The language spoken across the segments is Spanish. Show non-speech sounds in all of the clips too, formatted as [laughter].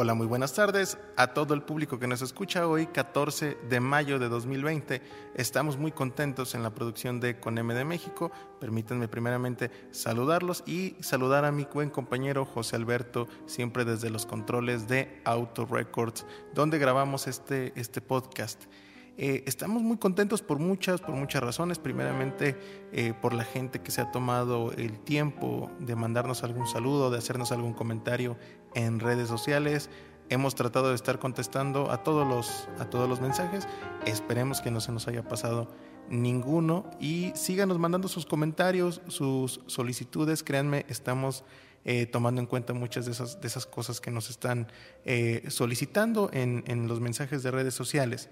Hola, muy buenas tardes a todo el público que nos escucha hoy, 14 de mayo de 2020. Estamos muy contentos en la producción de Con M de México. Permítanme primeramente saludarlos y saludar a mi buen compañero José Alberto, siempre desde los controles de Auto Records, donde grabamos este, este podcast. Eh, estamos muy contentos por muchas, por muchas razones. Primeramente, eh, por la gente que se ha tomado el tiempo de mandarnos algún saludo, de hacernos algún comentario en redes sociales. Hemos tratado de estar contestando a todos los, a todos los mensajes. Esperemos que no se nos haya pasado ninguno y síganos mandando sus comentarios, sus solicitudes. Créanme, estamos eh, tomando en cuenta muchas de esas, de esas cosas que nos están solicitando en, en los mensajes de redes sociales.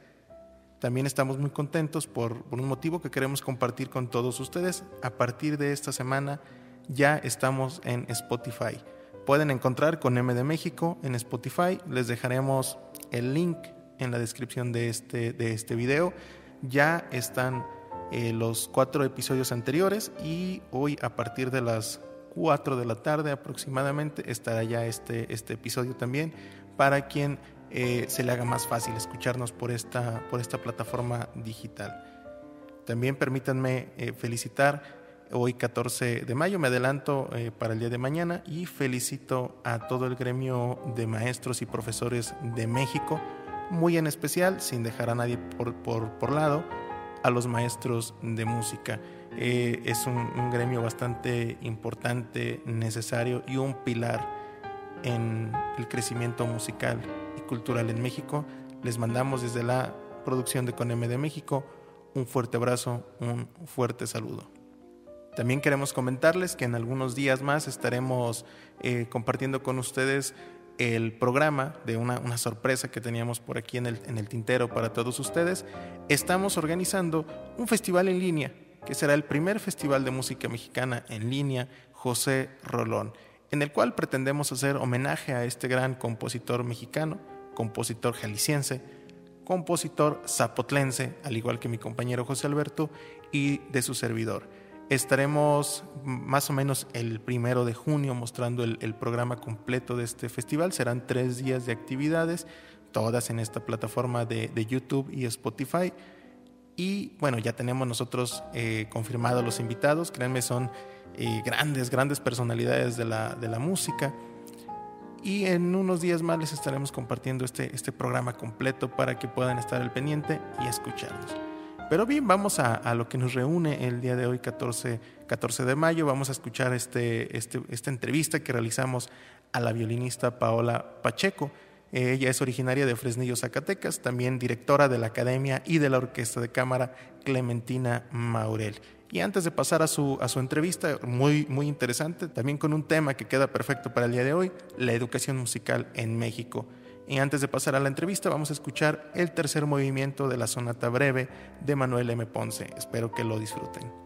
También estamos muy contentos por, un motivo que queremos compartir con todos ustedes. A partir de esta semana ya estamos en Spotify. Pueden encontrar con M de México en Spotify. Les dejaremos el link en la descripción de este, de este video. Ya están eh, los cuatro episodios anteriores y hoy a partir de las 4 de la tarde aproximadamente estará ya este, este episodio también para quien eh, se le haga más fácil escucharnos por esta, por esta plataforma digital. También permítanme eh, felicitar hoy 14 de mayo, me adelanto eh, para el día de mañana y felicito a todo el gremio de maestros y profesores de México, muy en especial, sin dejar a nadie por, por, lado, a los maestros de música. es un gremio bastante importante, necesario y un pilar en el crecimiento musical cultural en México. Les mandamos desde la producción de Coneme de México un fuerte abrazo, un fuerte saludo. También queremos comentarles que en algunos días más estaremos eh, compartiendo con ustedes el programa de una, sorpresa que teníamos por aquí en el tintero para todos ustedes. Estamos organizando un festival en línea, que será el primer festival de música mexicana en línea, José Rolón, en el cual pretendemos hacer homenaje a este gran compositor mexicano compositor jalisciense, compositor zapotlense, al igual que mi compañero José Alberto, y de su servidor. Estaremos más o menos el primero de junio mostrando el, programa completo de este festival. Serán tres días de actividades, todas en esta plataforma de, YouTube y Spotify. Y bueno, ya tenemos nosotros eh, confirmados los invitados. Créanme, son eh, grandes, grandes personalidades de la, de la música y en unos días más les estaremos compartiendo este, este programa completo para que puedan estar al pendiente y escucharnos. Pero bien, vamos a, lo que nos reúne el día de hoy, 14, 14 de mayo. Vamos a escuchar este, este, esta entrevista que realizamos a la violinista Paola Pacheco. Ella es originaria de Fresnillo, Zacatecas, también directora de la Academia y de la Orquesta de Cámara Clementina Maurel. Y antes de pasar a su, a su entrevista, muy, muy interesante, también con un tema que queda perfecto para el día de hoy, la educación musical en México. Y antes de pasar a la entrevista, vamos a escuchar el tercer movimiento de la sonata breve de Manuel M. Ponce. Espero que lo disfruten.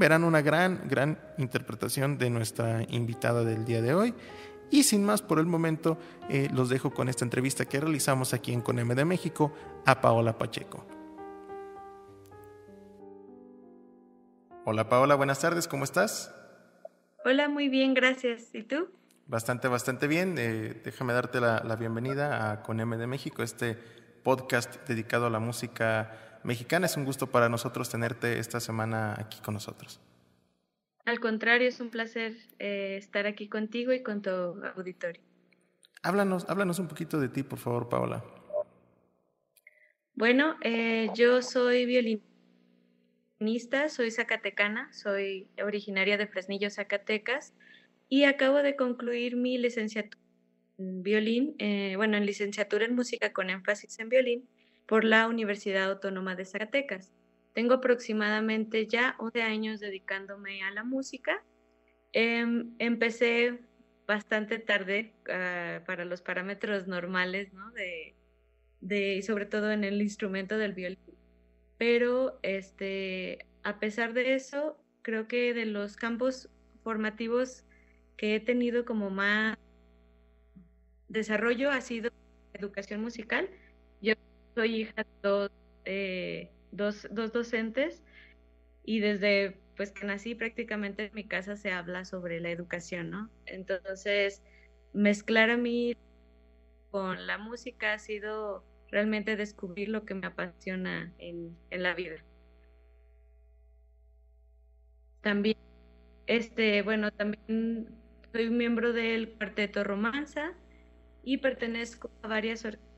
Verán una gran, gran interpretación de nuestra invitada del día de hoy. Y sin más por el momento, eh, los dejo con esta entrevista que realizamos aquí en CONEM de México a Paola Pacheco. Hola Paola, buenas tardes, ¿cómo estás? Hola, muy bien, gracias. ¿Y tú? Bastante, bastante bien. Eh, déjame darte la, la, bienvenida a CONEM de México, este podcast dedicado a la música mexicana. Es un gusto para nosotros tenerte esta semana aquí con nosotros. Al contrario, es un placer eh, estar aquí contigo y con tu auditorio. Háblanos, háblanos un poquito de ti, por favor, Paola. Bueno, eh, yo soy violinista, soy zacatecana, soy originaria de Fresnillo, Zacatecas, y acabo de concluir mi licenciatura en violín, eh, bueno, en licenciatura en música con énfasis en violín por la Universidad Autónoma de Zacatecas. Tengo aproximadamente ya 11 años dedicándome a la música. Em, empecé bastante tarde ah, para los parámetros normales, ¿no? De, de, sobre todo en el instrumento del violín. Pero este, a pesar de eso, creo que de los campos formativos que he tenido como más desarrollo ha sido educación musical. Soy hija de dos eh, dos, dos docentes y desde pues que nací prácticamente en mi casa se habla sobre la educación, ¿no? Entonces, mezclar a mí con la música ha sido realmente descubrir lo que me apasiona en, en la vida. También, este, bueno, también soy miembro del Cuarteto Romanza y pertenezco a varias orquestas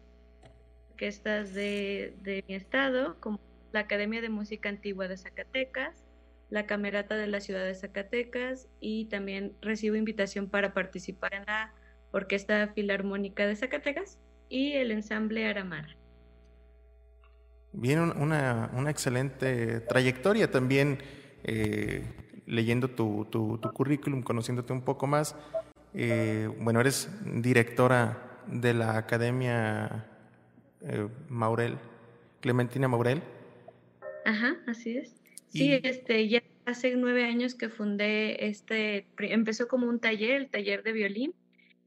de, de mi estado, como la Academia de Música Antigua de Zacatecas, la Camerata de la Ciudad de Zacatecas y también recibo invitación para participar en la Orquesta Filarmónica de Zacatecas y el ensamble Aramara. Bien, una, excelente trayectoria también, eh, leyendo tu, tu, currículum, conociéndote un poco más. Eh, bueno, eres directora de la Academia eh, Maurel, Clementina Maurel. Ajá, así es. Sí, este, ya hace nueve años que fundé este, empezó como un taller, el taller de violín,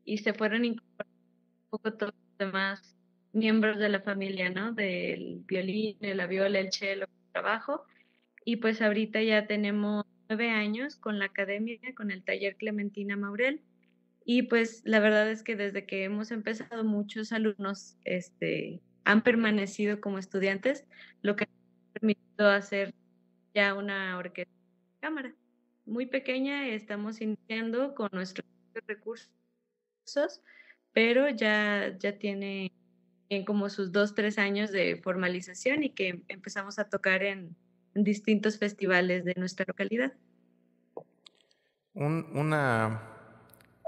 y se fueron incorporando un poco todos los demás miembros de la familia, ¿no? Del violín, de la viola, el cello, el trabajo. Y pues ahorita ya tenemos nueve años con la academia, con el taller Clementina Maurel. Y pues la verdad es que desde que hemos empezado muchos alumnos este, han permanecido como estudiantes, lo que permitido hacer ya una orquesta de cámara. Muy pequeña, estamos iniciando con nuestros recursos, pero ya, ya tiene en como sus dos, tres años de formalización y que empezamos a tocar en, distintos festivales de nuestra localidad. una,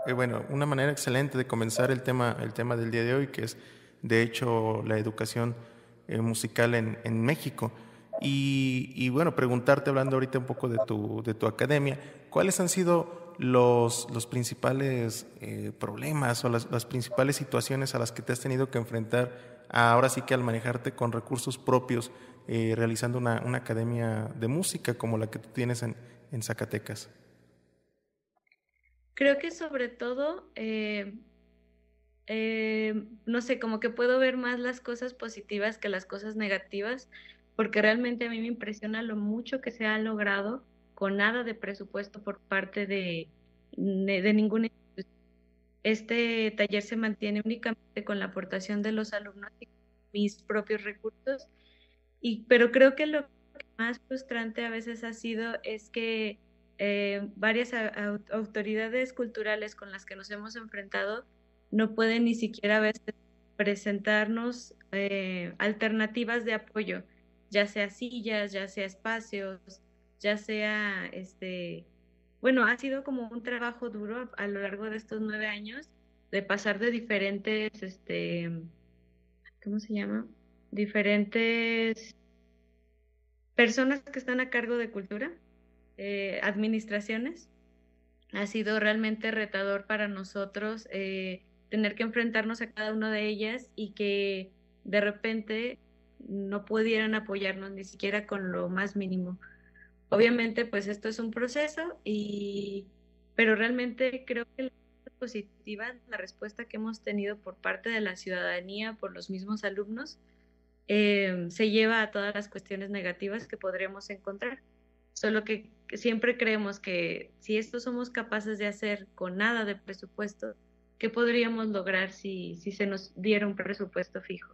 eh, bueno, una manera excelente de comenzar el tema, el tema del día de hoy, que es de hecho la educación eh, musical en, México. Y, bueno, preguntarte, hablando ahorita un poco de tu, de tu academia, ¿cuáles han sido los, principales eh, problemas o las, las, principales situaciones a las que te has tenido que enfrentar ahora sí que al manejarte con recursos propios, realizando una, una, academia de música como la que tú tienes en, en Zacatecas? Creo que sobre todo, eh, no sé, como que puedo ver más las cosas positivas que las cosas negativas porque realmente a mí me impresiona lo mucho que se ha logrado con nada de presupuesto por parte de, de, ninguna institución. Este taller se mantiene únicamente con la aportación de los alumnos y mis propios recursos, y, pero creo que lo más frustrante a veces ha sido es que eh, varias autoridades culturales con las que nos hemos enfrentado no pueden ni siquiera a veces presentarnos eh, alternativas de apoyo ya sea sillas, ya sea espacios, ya sea, este, bueno, ha sido como un trabajo duro a, lo largo de estos nueve años de pasar de diferentes, este, ¿cómo se llama? Diferentes personas que están a cargo de cultura, eh, administraciones. Ha sido realmente retador para nosotros eh, tener que enfrentarnos a cada una de ellas y que de repente no pudieran apoyarnos ni siquiera con lo más mínimo. Obviamente, pues esto es un proceso y, pero realmente creo que la positiva, la respuesta que hemos tenido por parte de la ciudadanía, por los mismos alumnos, eh, se lleva a todas las cuestiones negativas que podríamos encontrar. Solo que siempre creemos que si esto somos capaces de hacer con nada de presupuesto, ¿qué podríamos lograr si, si se nos diera un presupuesto fijo?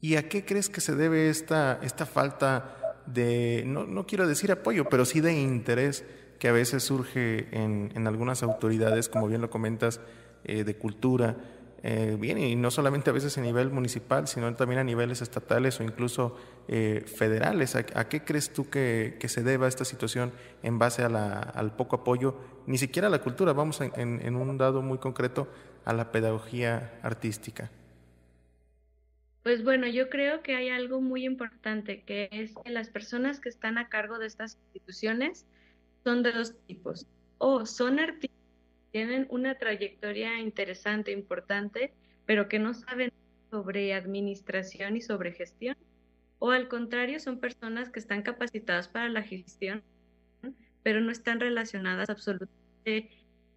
¿Y a qué crees que se debe esta, esta falta de, no, no quiero decir apoyo, pero sí de interés que a veces surge en, en algunas autoridades, como bien lo comentas, eh, de cultura, eh, bien, y no solamente a veces a nivel municipal, sino también a niveles estatales o incluso eh, federales. ¿A, qué crees tú que, se deba esta situación en base a la, al poco apoyo, ni siquiera a la cultura, vamos en, en, un dado muy concreto, a la pedagogía artística? Pues bueno, yo creo que hay algo muy importante, que es que las personas que están a cargo de estas instituciones son de dos tipos. O son artistas tienen una trayectoria interesante, importante, pero que no saben sobre administración y sobre gestión. O al contrario, son personas que están capacitadas para la gestión, pero no están relacionadas absolutamente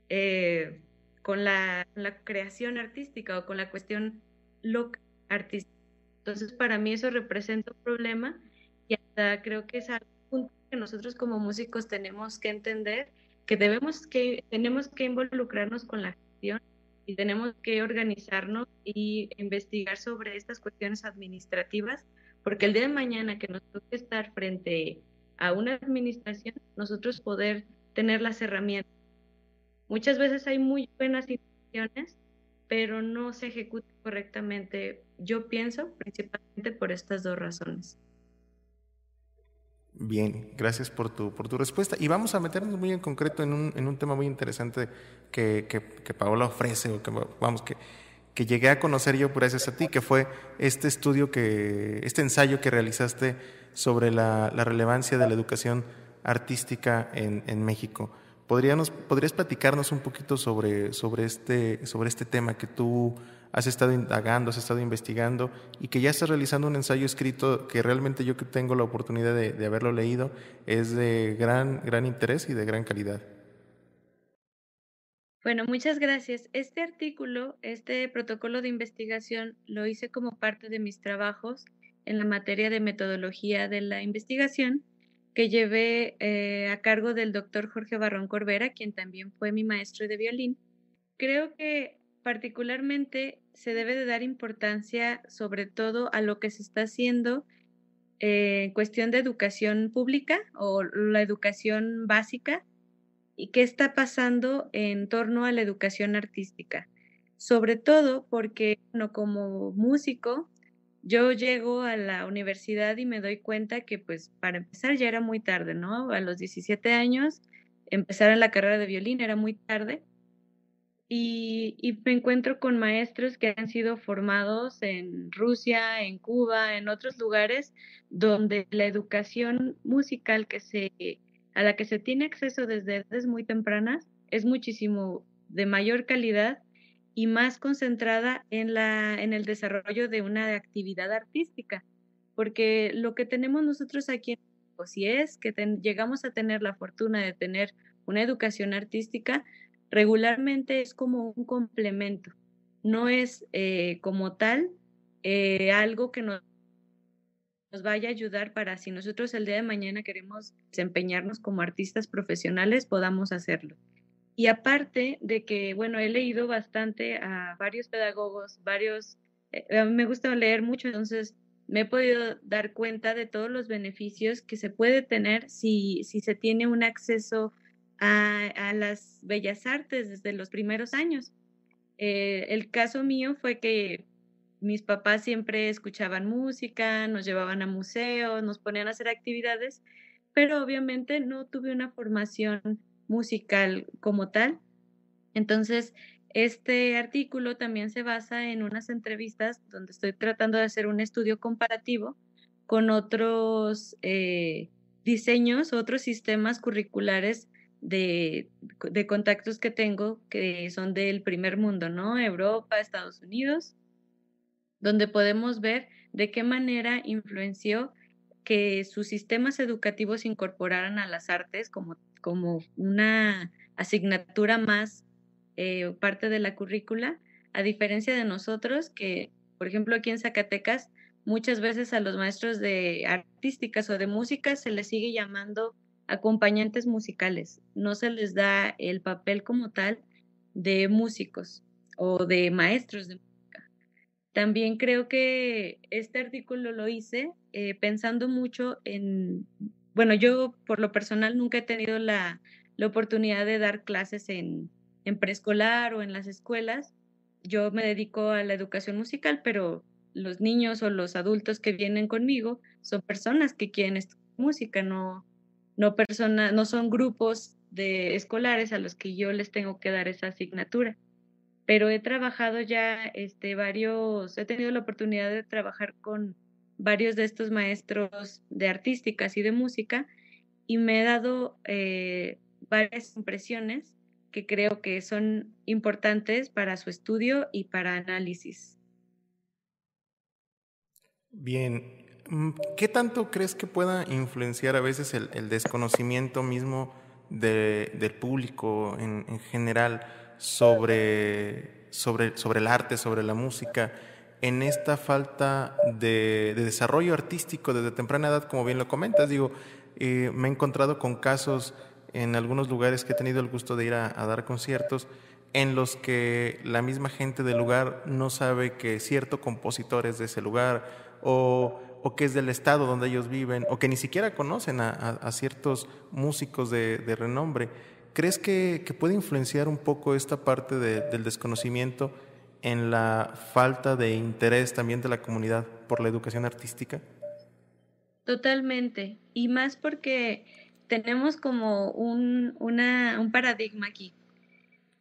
eh, con, la, creación artística o con la cuestión local artística. Entonces, para mí eso representa un problema y hasta creo que es algo que nosotros como músicos tenemos que entender que debemos que tenemos que involucrarnos con la gestión y tenemos que organizarnos y investigar sobre estas cuestiones administrativas, porque el día de mañana que nos toque estar frente a una administración, nosotros poder tener las herramientas. Muchas veces hay muy buenas intenciones, pero no se ejecutan correctamente. Yo pienso principalmente por estas dos razones. Bien, gracias por tu, por tu respuesta. Y vamos a meternos muy en concreto en un, en un tema muy interesante que, que, que, Paola ofrece, o que, vamos, que, que llegué a conocer yo gracias a ti, que fue este estudio, que, este ensayo que realizaste sobre la, la relevancia de la educación artística en, en México. ¿Podríamos, ¿Podrías platicarnos un poquito sobre, sobre, este, sobre este tema que tú has estado indagando, has estado investigando y que ya estás realizando un ensayo escrito que realmente yo que tengo la oportunidad de, haberlo leído es de gran, gran interés y de gran calidad. Bueno, muchas gracias. Este artículo, este protocolo de investigación, lo hice como parte de mis trabajos en la materia de metodología de la investigación que llevé eh, a cargo del doctor Jorge Barrón Corbera, quien también fue mi maestro de violín. Creo que particularmente se debe de dar importancia sobre todo a lo que se está haciendo eh, en cuestión de educación pública o la educación básica y qué está pasando en torno a la educación artística. Sobre todo porque, bueno, como músico, yo llego a la universidad y me doy cuenta que, pues, para empezar ya era muy tarde, ¿no? A los 17 años, empezar en la carrera de violín era muy tarde y, me encuentro con maestros que han sido formados en Rusia, en Cuba, en otros lugares donde la educación musical que se, a la que se tiene acceso desde edades muy tempranas es muchísimo de mayor calidad y más concentrada en, la, en el desarrollo de una actividad artística. Porque lo que tenemos nosotros aquí, si es que llegamos a tener la fortuna de tener una educación artística, regularmente es como un complemento, no es eh, como tal eh, algo que nos, nos vaya a ayudar para si nosotros el día de mañana queremos desempeñarnos como artistas profesionales, podamos hacerlo. Y aparte de que, bueno, he leído bastante a varios pedagogos, varios, eh, a mí me gusta leer mucho, entonces me he podido dar cuenta de todos los beneficios que se puede tener si, si se tiene un acceso a, las bellas artes desde los primeros años. Eh, el caso mío fue que mis papás siempre escuchaban música, nos llevaban a museos, nos ponían a hacer actividades, pero obviamente no tuve una formación musical como tal. Entonces, este artículo también se basa en unas entrevistas donde estoy tratando de hacer un estudio comparativo con otros eh, diseños, otros sistemas curriculares de, de, contactos que tengo que son del primer mundo, ¿no? Europa, Estados Unidos, donde podemos ver de qué manera influenció que sus sistemas educativos incorporaran a las artes como, como una asignatura más eh, parte de la currícula, a diferencia de nosotros que, por ejemplo, aquí en Zacatecas, muchas veces a los maestros de artísticas o de música se les sigue llamando acompañantes musicales, no se les da el papel como tal de músicos o de maestros de música. También creo que este artículo lo hice eh, pensando mucho en, bueno, yo por lo personal nunca he tenido la, la oportunidad de dar clases en, en preescolar o en las escuelas. Yo me dedico a la educación musical, pero los niños o los adultos que vienen conmigo son personas que quieren estudiar música, no, no, persona, no son grupos de escolares a los que yo les tengo que dar esa asignatura. Pero he trabajado ya este, varios, he tenido la oportunidad de trabajar con varios de estos maestros de artísticas y de música y me he dado eh, varias impresiones que creo que son importantes para su estudio y para análisis. Bien, ¿qué tanto crees que pueda influenciar a veces el, desconocimiento mismo del público en, general sobre, sobre, sobre, el arte, sobre la música, en esta falta de, desarrollo artístico desde temprana edad, como bien lo comentas? Digo, eh, me he encontrado con casos en algunos lugares que he tenido el gusto de ir a, dar conciertos en los que la misma gente del lugar no sabe que cierto compositor es de ese lugar o, que es del estado donde ellos viven o que ni siquiera conocen a, ciertos músicos de, renombre. ¿Crees que, puede influenciar un poco esta parte del desconocimiento en la falta de interés también de la comunidad por la educación artística? Totalmente. Y más porque tenemos como un, un paradigma aquí.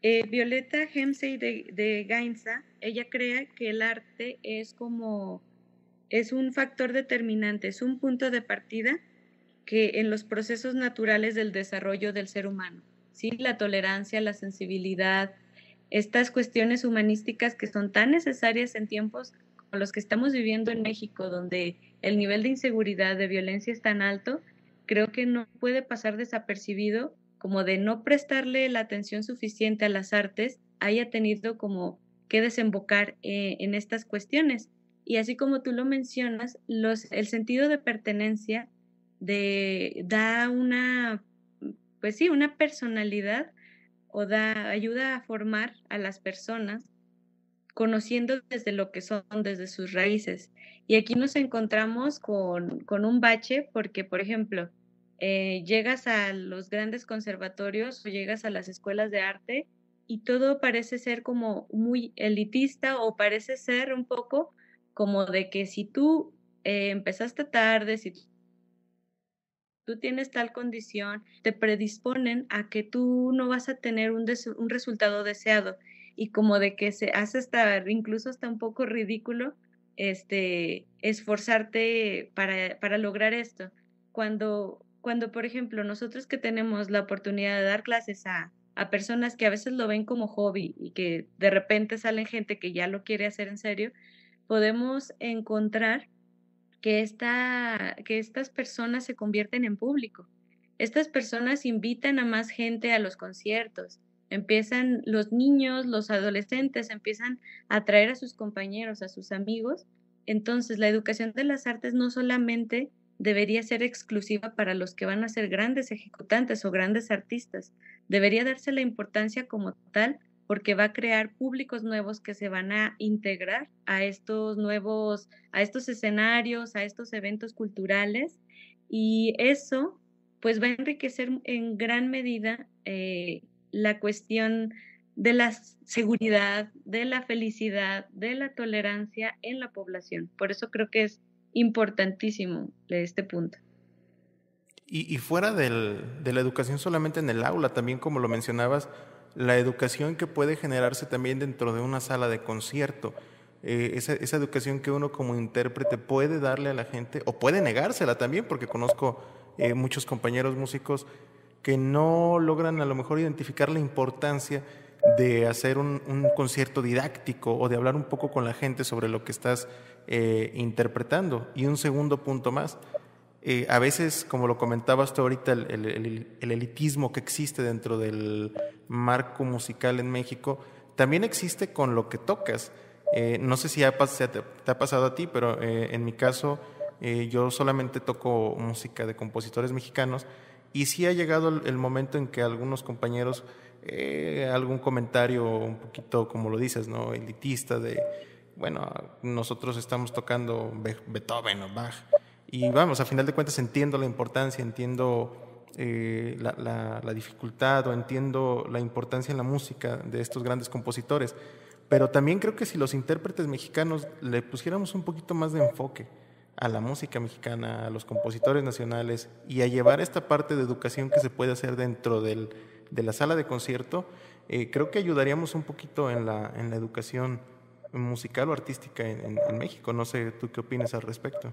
Eh, Violeta Hemsey de, de Gainza, ella cree que el arte es como, es un factor determinante, es un punto de partida que en los procesos naturales del desarrollo del ser humano, ¿sí? La tolerancia, la sensibilidad, estas cuestiones humanísticas que son tan necesarias en tiempos como los que estamos viviendo en México, donde el nivel de inseguridad, de violencia es tan alto, creo que no puede pasar desapercibido como de no prestarle la atención suficiente a las artes, haya tenido como que desembocar eh, en estas cuestiones. Y así como tú lo mencionas, los, el sentido de pertenencia de, da una, pues sí, una personalidad o da, ayuda a formar a las personas conociendo desde lo que son, desde sus raíces. Y aquí nos encontramos con, con un bache porque, por ejemplo, eh, llegas a los grandes conservatorios o llegas a las escuelas de arte y todo parece ser como muy elitista o parece ser un poco como de que si tú eh, empezaste tarde, si tú tienes tal condición, te predisponen a que tú no vas a tener un, un resultado deseado y como de que se hace hasta incluso hasta un poco ridículo este esforzarte para, para lograr esto. Cuando cuando, por ejemplo, nosotros que tenemos la oportunidad de dar clases a, a personas que a veces lo ven como hobby y que de repente salen gente que ya lo quiere hacer en serio, podemos encontrar que, esta, que estas personas se convierten en público. Estas personas invitan a más gente a los conciertos, empiezan los niños, los adolescentes, empiezan a atraer a sus compañeros, a sus amigos. Entonces, la educación de las artes no solamente debería ser exclusiva para los que van a ser grandes ejecutantes o grandes artistas. Debería darse la importancia como tal porque va a crear públicos nuevos que se van a integrar a estos nuevos, a estos escenarios, a estos eventos culturales y eso pues va a enriquecer en gran medida eh, la cuestión de la seguridad, de la felicidad, de la tolerancia en la población. Por eso creo que es importantísimo este punto. Y, fuera del, de la educación solamente en el aula, también como lo mencionabas, la educación que puede generarse también dentro de una sala de concierto, eh, esa, esa, educación que uno como intérprete puede darle a la gente, o puede negársela también, porque conozco eh, muchos compañeros músicos que no logran a lo mejor identificar la importancia de hacer un, concierto didáctico o de hablar un poco con la gente sobre lo que estás eh, interpretando. Y un segundo punto más, Eh, a veces, como lo comentabas tú ahorita, el, elitismo que existe dentro del marco musical en México, también existe con lo que tocas. Eh, no sé si te, ha pasado a ti, pero eh, en mi caso yo solamente toco música de compositores mexicanos y sí ha llegado el, momento en que algunos compañeros, algún comentario un poquito, como lo dices, ¿no? elitista de, bueno, nosotros estamos tocando Beethoven o Bach y vamos, a final de cuentas entiendo la importancia, entiendo eh, la, dificultad o entiendo la importancia en la música de estos grandes compositores. Pero también creo que si los intérpretes mexicanos le pusiéramos un poquito más de enfoque a la música mexicana, a los compositores nacionales y a llevar esta parte de educación que se puede hacer dentro del, de la sala de concierto, eh, creo que ayudaríamos un poquito en la, en la educación musical o artística en México. No sé, ¿tú qué opinas al respecto?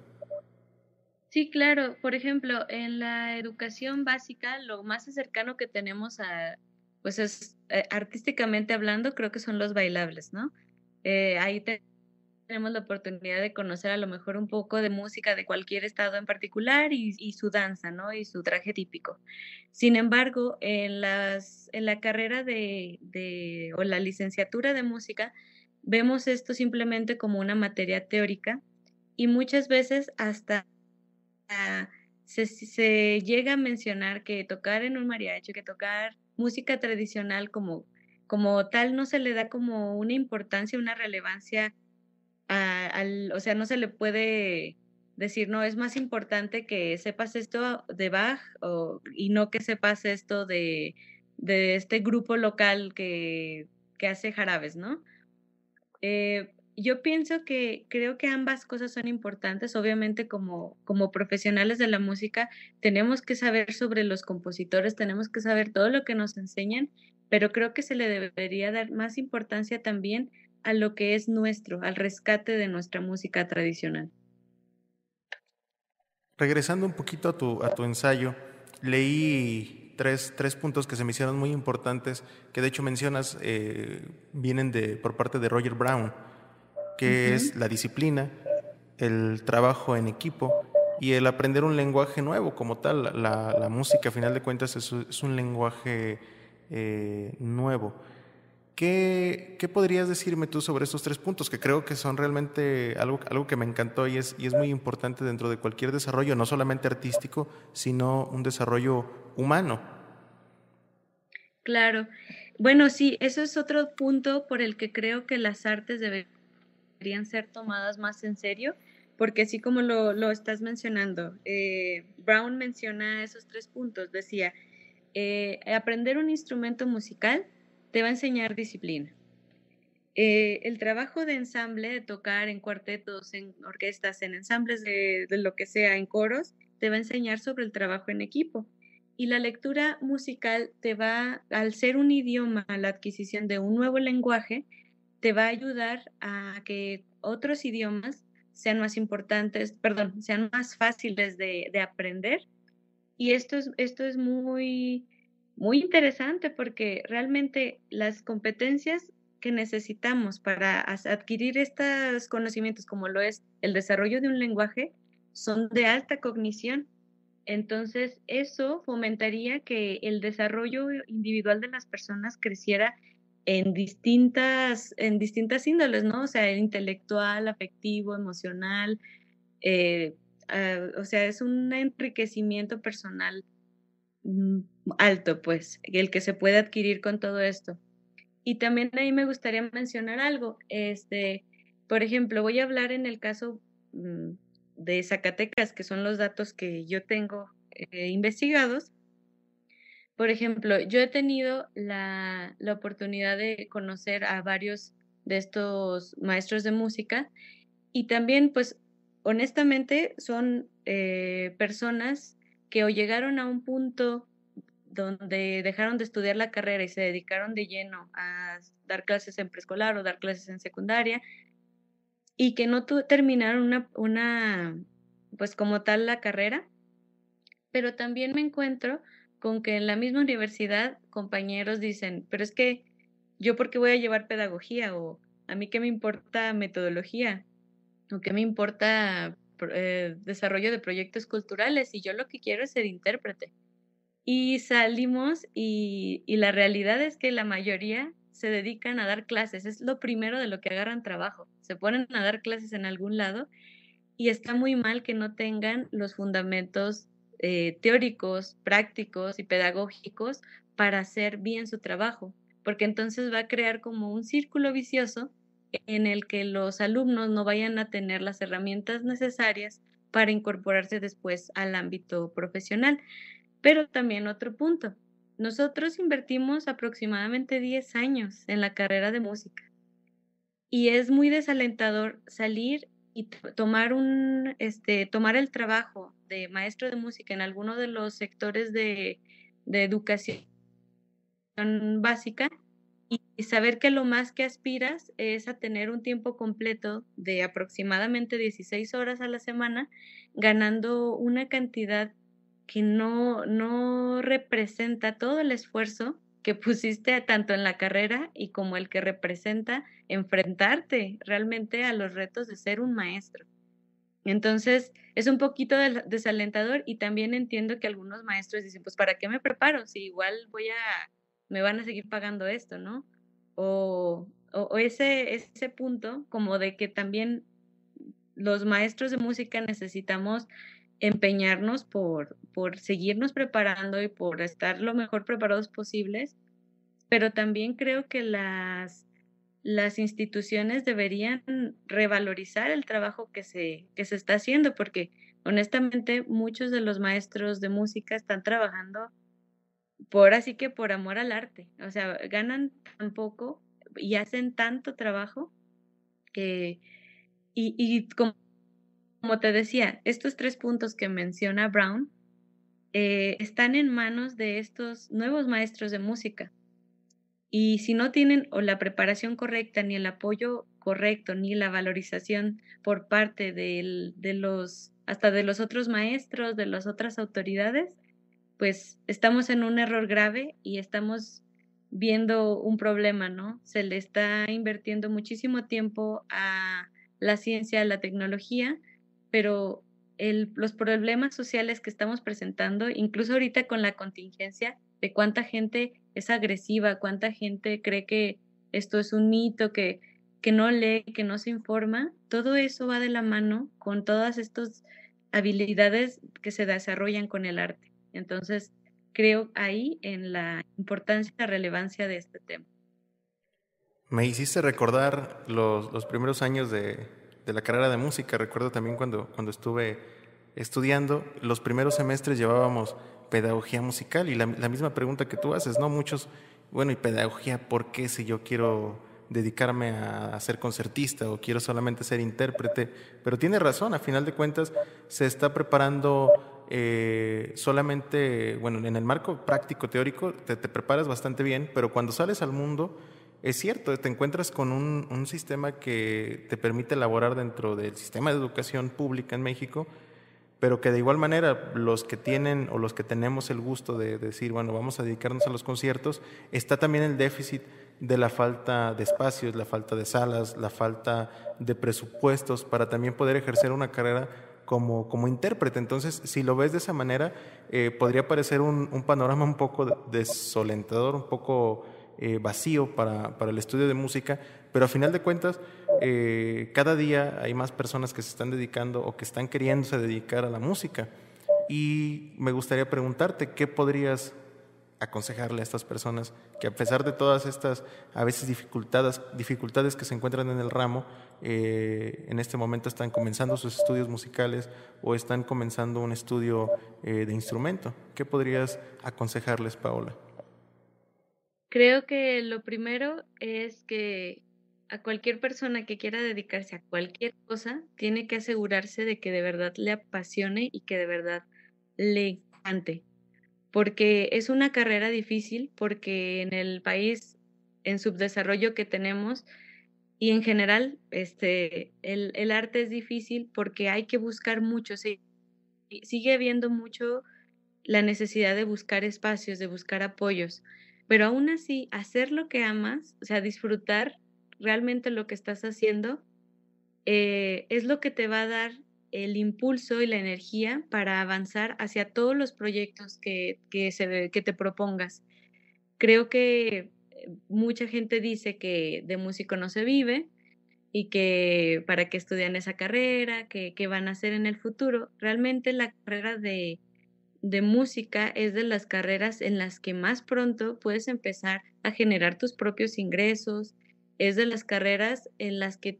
Sí, claro. Por ejemplo, en la educación básica, lo más cercano que tenemos a, pues es eh, artísticamente hablando, creo que son los bailables, ¿no? Eh, ahí tenemos la oportunidad de conocer a lo mejor un poco de música de cualquier estado en particular y, y, su danza, ¿no? Y su traje típico. Sin embargo, en, las, en la carrera de, de, o la licenciatura de música, vemos esto simplemente como una materia teórica y muchas veces hasta se, llega a mencionar que tocar en un mariachi, que tocar música tradicional como, como tal no se le da como una importancia, una relevancia al, o sea, no se le puede decir, no, es más importante que sepas esto de Bach o, y no que sepas esto de, de este grupo local que, que hace jarabes, ¿no? Eh, yo pienso que creo que ambas cosas son importantes. Obviamente, como, como profesionales de la música, tenemos que saber sobre los compositores, tenemos que saber todo lo que nos enseñan, pero creo que se le debería dar más importancia también a lo que es nuestro, al rescate de nuestra música tradicional. Regresando un poquito a tu, a tu ensayo, leí tres, tres, puntos que se me hicieron muy importantes, que de hecho mencionas, eh, vienen de, por parte de Roger Brown que es la disciplina, el trabajo en equipo y el aprender un lenguaje nuevo como tal. La, música, a final de cuentas, es, un lenguaje eh, nuevo. ¿Qué, ¿Qué, podrías decirme tú sobre estos tres puntos? Que creo que son realmente algo, algo que me encantó y es, y es muy importante dentro de cualquier desarrollo, no solamente artístico, sino un desarrollo humano. Claro. Bueno, sí, eso es otro punto por el que creo que las artes deben deberían ser tomadas más en serio, porque así como lo, lo estás mencionando, eh, Brown menciona esos tres puntos, decía, eh, aprender un instrumento musical te va a enseñar disciplina. Eh, el trabajo de ensamble, de tocar en cuartetos, en orquestas, en ensambles de, de lo que sea, en coros, te va a enseñar sobre el trabajo en equipo. Y la lectura musical te va, al ser un idioma, la adquisición de un nuevo lenguaje, te va a ayudar a que otros idiomas sean más importantes, perdón, sean más fáciles de, aprender. Y esto es, esto es muy, muy interesante porque realmente las competencias que necesitamos para adquirir estos conocimientos, como lo es el desarrollo de un lenguaje, son de alta cognición. Entonces, eso fomentaría que el desarrollo individual de las personas creciera en distintas, en distintas índoles, ¿no? O sea, intelectual, afectivo, emocional, eh, ah, o sea, es un enriquecimiento personal mm, alto, pues, el que se puede adquirir con todo esto. Y también ahí me gustaría mencionar algo, este, por ejemplo, voy a hablar en el caso mm, de Zacatecas, que son los datos que yo tengo eh, investigados, por ejemplo, yo he tenido la, oportunidad de conocer a varios de estos maestros de música y también, pues, honestamente, son eh, personas que o llegaron a un punto donde dejaron de estudiar la carrera y se dedicaron de lleno a dar clases en preescolar o dar clases en secundaria y que no terminaron una, una, pues como tal la carrera, pero también me encuentro con que en la misma universidad compañeros dicen, pero es que yo por qué voy a llevar pedagogía o a mí qué me importa metodología o qué me importa eh, desarrollo de proyectos culturales y yo lo que quiero es ser intérprete. Y salimos y, y la realidad es que la mayoría se dedican a dar clases, es lo primero de lo que agarran trabajo, se ponen a dar clases en algún lado y está muy mal que no tengan los fundamentos eh, teóricos, prácticos y pedagógicos para hacer bien su trabajo, porque entonces va a crear como un círculo vicioso en el que los alumnos no vayan a tener las herramientas necesarias para incorporarse después al ámbito profesional. Pero también otro punto, nosotros invertimos aproximadamente 10 años en la carrera de música y es muy desalentador salir y tomar un este tomar el trabajo de maestro de música en alguno de los sectores de, de educación básica y saber que lo más que aspiras es a tener un tiempo completo de aproximadamente 16 horas a la semana, ganando una cantidad que no, no representa todo el esfuerzo que pusiste tanto en la carrera y como el que representa enfrentarte realmente a los retos de ser un maestro. Entonces, es un poquito desalentador y también entiendo que algunos maestros dicen, pues, ¿para qué me preparo? Si igual voy a, me van a seguir pagando esto, ¿no? O, o, ese, ese punto como de que también los maestros de música necesitamos empeñarnos por, por seguirnos preparando y por estar lo mejor preparados posibles, pero también creo que las las instituciones deberían revalorizar el trabajo que se, que se está haciendo, porque honestamente muchos de los maestros de música están trabajando por así que por amor al arte, o sea, ganan tan poco y hacen tanto trabajo que, y, y como, como, te decía, estos tres puntos que menciona Brown eh, están en manos de estos nuevos maestros de música y si no tienen o la preparación correcta, ni el apoyo correcto, ni la valorización por parte de los, hasta de los otros maestros, de las otras autoridades, pues estamos en un error grave y estamos viendo un problema, ¿no? Se le está invirtiendo muchísimo tiempo a la ciencia, a la tecnología, pero el, los problemas sociales que estamos presentando, incluso ahorita con la contingencia, de cuánta gente es agresiva, cuánta gente cree que esto es un mito, que, que no lee, que no se informa, todo eso va de la mano con todas estas habilidades que se desarrollan con el arte. Entonces, creo ahí en la importancia y la relevancia de este tema. Me hiciste recordar los, los primeros años de, de, la carrera de música. Recuerdo también cuando, cuando estuve estudiando, los primeros semestres llevábamos pedagogía musical y la, misma pregunta que tú haces, ¿no? Muchos, bueno, ¿y pedagogía por qué si yo quiero dedicarme a, ser concertista o quiero solamente ser intérprete? Pero tiene razón, a final de cuentas se está preparando eh, solamente, bueno, en el marco práctico, teórico, te, te, preparas bastante bien, pero cuando sales al mundo, es cierto, te encuentras con un, sistema que te permite elaborar dentro del sistema de educación pública en México, pero que de igual manera los que tienen o los que tenemos el gusto de decir, bueno, vamos a dedicarnos a los conciertos, está también el déficit de la falta de espacios, la falta de salas, la falta de presupuestos para también poder ejercer una carrera como, como intérprete. Entonces, si lo ves de esa manera, eh, podría parecer un, un, panorama un poco desolentador, un poco eh, vacío para, para el estudio de música, pero a final de cuentas, eh, cada día hay más personas que se están dedicando o que están queriéndose dedicar a la música. Y me gustaría preguntarte, ¿qué podrías aconsejarle a estas personas que a pesar de todas estas a veces dificultades, dificultades que se encuentran en el ramo, eh, en este momento están comenzando sus estudios musicales o están comenzando un estudio de instrumento? ¿Qué podrías aconsejarles, Paola? Creo que lo primero es que a cualquier persona que quiera dedicarse a cualquier cosa, tiene que asegurarse de que de verdad le apasione y que de verdad le encante. Porque es una carrera difícil, porque en el país en subdesarrollo que tenemos y en general este, el, el arte es difícil porque hay que buscar mucho, sí, sigue habiendo mucho la necesidad de buscar espacios, de buscar apoyos, pero aún así hacer lo que amas, o sea, disfrutar realmente lo que estás haciendo, eh, es lo que te va a dar el impulso y la energía para avanzar hacia todos los proyectos que, que, se, que te propongas. Creo que eh, mucha gente dice que de músico no se vive y que para qué estudian esa carrera, que, que van a hacer en el futuro. Realmente la carrera de, de música es de las carreras en las que más pronto puedes empezar a generar tus propios ingresos, es de las carreras en las que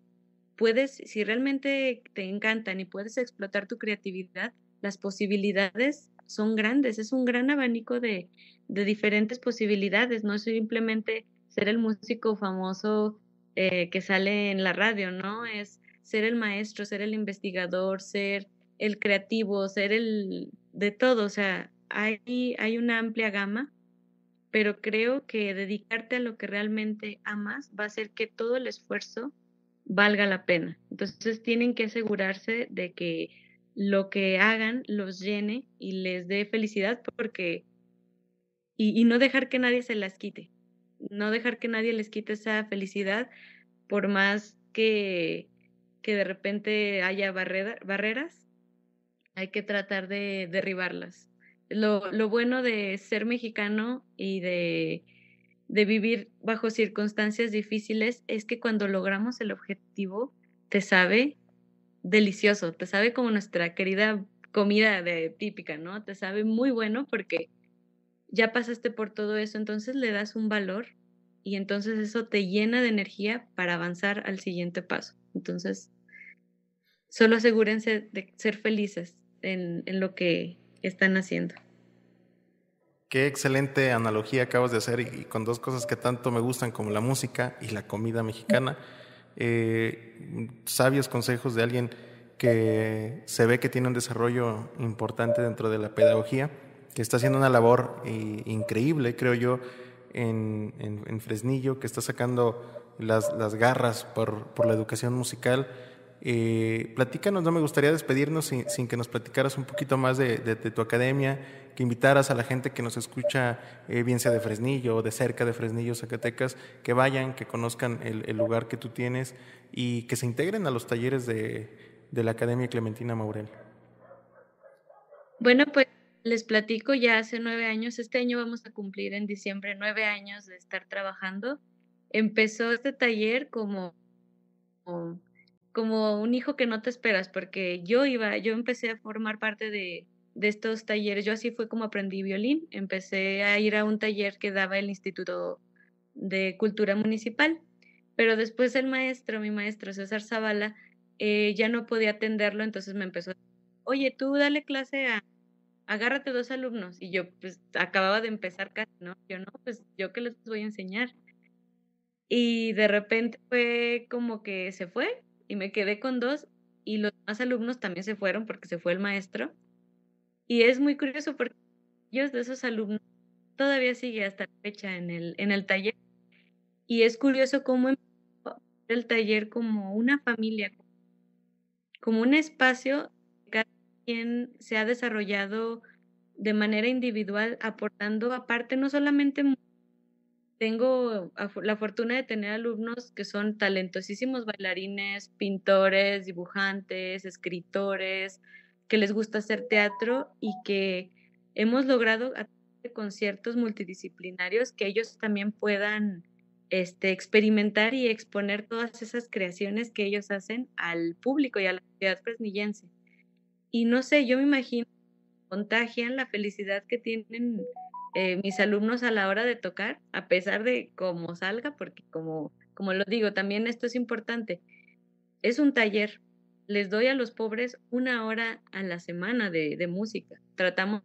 puedes, si realmente te encantan y puedes explotar tu creatividad, las posibilidades son grandes, es un gran abanico de, de diferentes posibilidades, no es simplemente ser el músico famoso eh, que sale en la radio, ¿no? Es ser el maestro, ser el investigador, ser el creativo, ser el de todo, o sea, hay, hay una amplia gama, pero creo que dedicarte a lo que realmente amas va a hacer que todo el esfuerzo valga la pena. Entonces tienen que asegurarse de que lo que hagan los llene y les dé felicidad porque y, y, no dejar que nadie se las quite, no dejar que nadie les quite esa felicidad por más que, que de repente haya barreras, hay que tratar de derribarlas. Lo, lo bueno de ser mexicano y de de vivir bajo circunstancias difíciles es que cuando logramos el objetivo te sabe delicioso, te sabe como nuestra querida comida de típica, ¿no? Te sabe muy bueno porque ya pasaste por todo eso, entonces le das un valor y entonces eso te llena de energía para avanzar al siguiente paso. Entonces, solo asegúrense de ser felices en, en lo que están haciendo. Qué excelente analogía acabas de hacer y, con dos cosas que tanto me gustan como la música y la comida mexicana. [laughs] Eh, sabios consejos de alguien que se ve que tiene un desarrollo importante dentro de la pedagogía, que está haciendo una labor eh, increíble, creo yo, en, en, Fresnillo, que está sacando las, las garras por, por la educación musical eh, platícanos, no me gustaría despedirnos sin, que nos platicaras un poquito más de, tu academia, que invitaras a la gente que nos escucha, eh, bien sea de Fresnillo o de cerca de Fresnillo, Zacatecas, que vayan, que conozcan el, lugar que tú tienes y que se integren a los talleres de, la Academia Clementina Maurel. Bueno, pues les platico ya hace nueve años, este año vamos a cumplir en diciembre nueve años de estar trabajando. Empezó este taller como un hijo que no te esperas, porque yo iba, yo empecé a formar parte de, de estos talleres, yo así fue como aprendí violín, empecé a ir a un taller que daba el Instituto de Cultura Municipal, pero después el maestro, mi maestro César Zavala, eh, ya no podía atenderlo, entonces me empezó, oye, tú dale clase a, agárrate dos alumnos, y yo pues acababa de empezar casi, ¿no? Yo no, pues yo qué les voy a enseñar. Y de repente fue como que se fue, y me quedé con dos y los demás alumnos también se fueron porque se fue el maestro. Y es muy curioso porque ellos de esos alumnos todavía sigue hasta la fecha en el, en el taller. Y es curioso cómo el taller como una familia, como un espacio que cada quien se ha desarrollado de manera individual, aportando aparte no solamente tengo la fortuna de tener alumnos que son talentosísimos bailarines, pintores, dibujantes, escritores, que les gusta hacer teatro y que hemos logrado a conciertos multidisciplinarios que ellos también puedan este, experimentar y exponer todas esas creaciones que ellos hacen al público y a la sociedad fresnillense. Y no sé, yo me imagino, contagian la felicidad que tienen eh, mis alumnos a la hora de tocar, a pesar de cómo salga, porque como, como lo digo, también esto es importante. Es un taller. Les doy a los pobres una hora a la semana de, música. Tratamos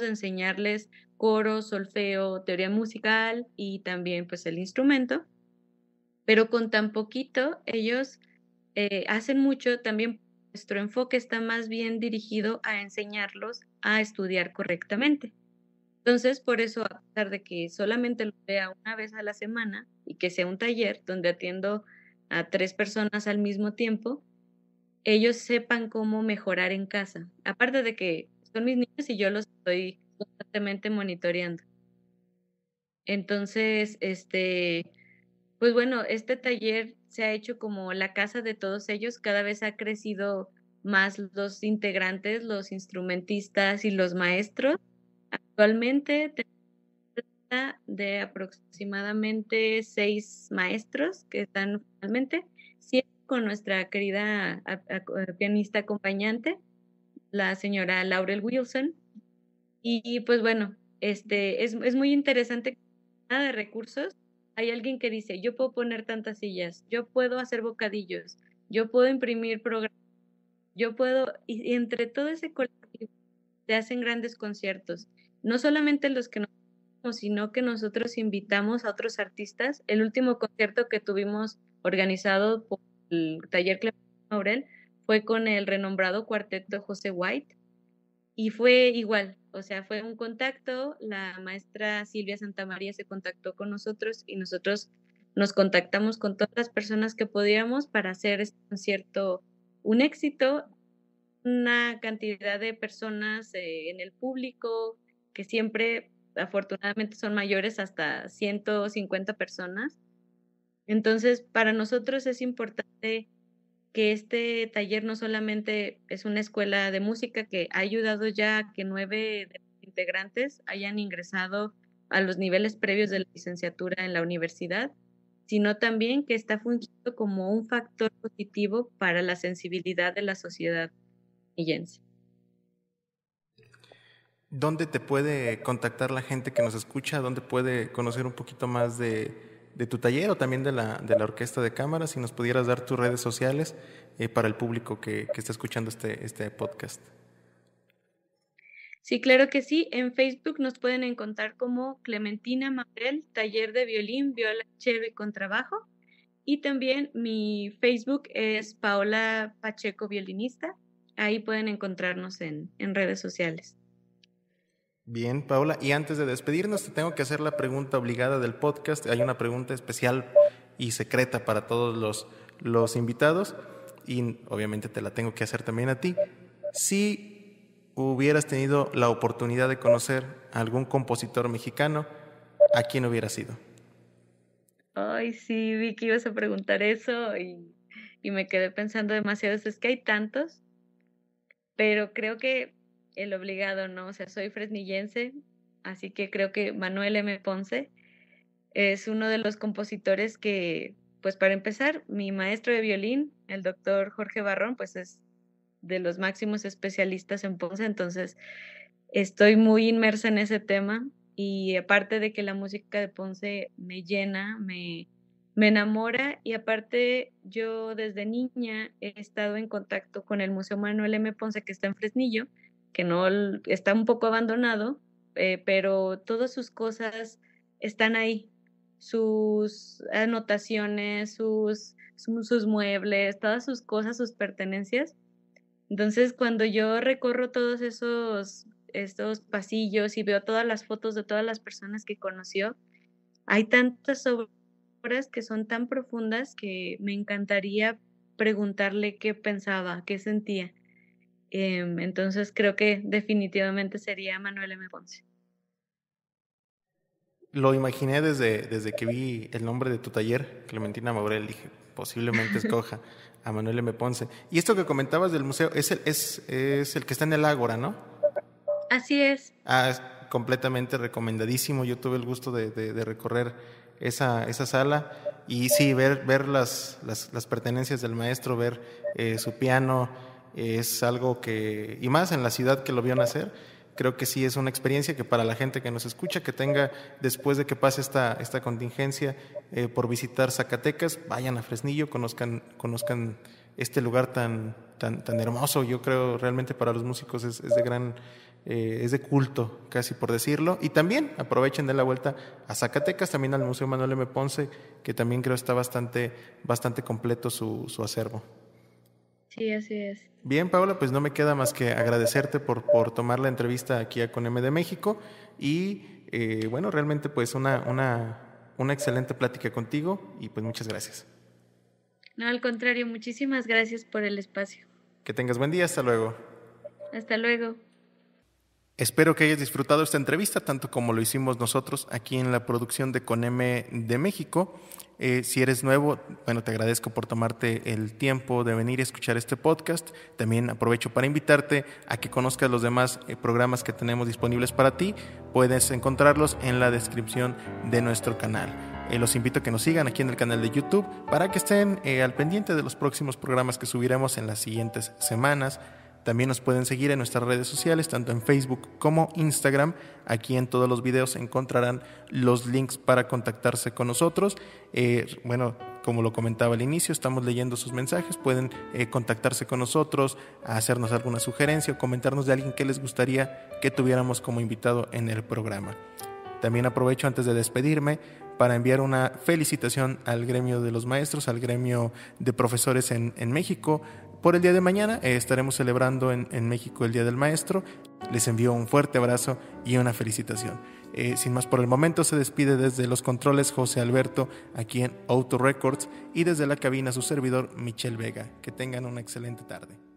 de enseñarles coro, solfeo, teoría musical y también pues el instrumento. Pero con tan poquito ellos eh, hacen mucho. También nuestro enfoque está más bien dirigido a enseñarlos a estudiar correctamente. Entonces, por eso, a pesar de que solamente lo vea una vez a la semana y que sea un taller donde atiendo a tres personas al mismo tiempo, ellos sepan cómo mejorar en casa. Aparte de que son mis niños y yo los estoy constantemente monitoreando. Entonces, este, pues bueno, este taller se ha hecho como la casa de todos ellos, cada vez ha crecido más los integrantes, los instrumentistas y los maestros. Actualmente tenemos de aproximadamente seis maestros que están finalmente, siempre con nuestra querida pianista acompañante, la señora Laurel Wilson. Y pues bueno, este, es, es muy interesante de recursos. Hay alguien que dice, yo puedo poner tantas sillas, yo puedo hacer bocadillos, yo puedo imprimir programas, yo puedo, y, entre todo ese colectivo se hacen grandes conciertos. No solamente los que nos sino que nosotros invitamos a otros artistas. El último concierto que tuvimos organizado por el taller Clemente Maurel fue con el renombrado cuarteto José White y fue igual, o sea, fue un contacto, la maestra Silvia Santamaría se contactó con nosotros y nosotros nos contactamos con todas las personas que podíamos para hacer este concierto un éxito, una cantidad de personas eh, en el público que siempre afortunadamente son mayores hasta 150 personas. Entonces, para nosotros es importante que este taller no solamente es una escuela de música que ha ayudado ya a que nueve integrantes hayan ingresado a los niveles previos de la licenciatura en la universidad, sino también que está fungiendo como un factor positivo para la sensibilidad de la sociedad millense. ¿Dónde te puede contactar la gente que nos escucha? ¿Dónde puede conocer un poquito más de, tu taller o también de la, de la orquesta de cámara, si nos pudieras dar tus redes sociales eh, para el público que, está escuchando este, este podcast. Sí, claro que sí. En Facebook nos pueden encontrar como Clementina Maurel, taller de violín, viola, y contrabajo. Y también mi Facebook es Paola Pacheco Violinista. Ahí pueden encontrarnos en, en redes sociales. Bien, Paula. Y antes de despedirnos, te tengo que hacer la pregunta obligada del podcast. Hay una pregunta especial y secreta para todos los, los invitados. Y obviamente te la tengo que hacer también a ti. Si hubieras tenido la oportunidad de conocer a algún compositor mexicano, ¿a quién hubiera sido? Ay, sí, vi que ibas a preguntar eso y, y me quedé pensando demasiado. Es que hay tantos, pero creo que el obligado, ¿no? O sea, soy fresnillense, así que creo que Manuel M. Ponce es uno de los compositores que, pues para empezar, mi maestro de violín, el doctor Jorge Barrón, pues es de los máximos especialistas en Ponce, entonces estoy muy inmersa en ese tema y aparte de que la música de Ponce me llena, me, me enamora y aparte yo desde niña he estado en contacto con el Museo Manuel M. Ponce que está en Fresnillo que no está un poco abandonado, eh, pero todas sus cosas están ahí, sus anotaciones, sus, sus, muebles, todas sus cosas, sus pertenencias. Entonces, cuando yo recorro todos esos estos pasillos y veo todas las fotos de todas las personas que conoció, hay tantas obras que son tan profundas que me encantaría preguntarle qué pensaba, qué sentía. Em, entonces creo que definitivamente sería Manuel M. Ponce. Lo imaginé desde, desde que vi el nombre de tu taller, Clementina Maurel, dije, posiblemente [laughs] escoja a Manuel M. Ponce. Y esto que comentabas del museo, es el, es, es el que está en el Ágora, ¿no? Así es. Ah, es completamente recomendadísimo. Yo tuve el gusto de, de, recorrer esa, esa sala y sí, ver, ver las, las, las pertenencias del maestro, ver eh, su piano, es algo que, y más en la ciudad que lo vio nacer, creo que sí es una experiencia que para la gente que nos escucha, que tenga después de que pase esta, esta contingencia eh, por visitar Zacatecas, vayan a Fresnillo, conozcan, conozcan este lugar tan, tan, tan hermoso, yo creo realmente para los músicos es, de gran, eh, es de culto, casi por decirlo, y también aprovechen de la vuelta a Zacatecas, también al Museo Manuel M. Ponce, que también creo está bastante, bastante completo su, su acervo. Sí, así es. Bien, Paula, pues no me queda más que agradecerte por, por tomar la entrevista aquí a Conm de México y eh, bueno, realmente pues una, una, una excelente plática contigo y pues muchas gracias. No, al contrario, muchísimas gracias por el espacio. Que tengas buen día, hasta luego. Hasta luego. Espero que hayas disfrutado esta entrevista tanto como lo hicimos nosotros aquí en la producción de Coneme de México. Eh, si eres nuevo, bueno, te agradezco por tomarte el tiempo de venir y escuchar este podcast. También aprovecho para invitarte a que conozcas los demás eh, programas que tenemos disponibles para ti. Puedes encontrarlos en la descripción de nuestro canal. Eh, los invito a que nos sigan aquí en el canal de YouTube para que estén al pendiente de los próximos programas que subiremos en las siguientes semanas. También nos pueden seguir en nuestras redes sociales, tanto en Facebook como Instagram. Aquí en todos los videos encontrarán los links para contactarse con nosotros. Eh, bueno, como lo comentaba al inicio, estamos leyendo sus mensajes. Pueden eh, contactarse con nosotros, hacernos alguna sugerencia o comentarnos de alguien que les gustaría que tuviéramos como invitado en el programa. También aprovecho antes de despedirme para enviar una felicitación al gremio de los maestros, al gremio de profesores en, en México, por el día de mañana. Eh, estaremos celebrando en, México el Día del Maestro. Les envío un fuerte abrazo y una felicitación. Eh, sin más por el momento, se despide desde los controles José Alberto aquí en Auto Records y desde la cabina su servidor Michelle Vega. Que tengan una excelente tarde.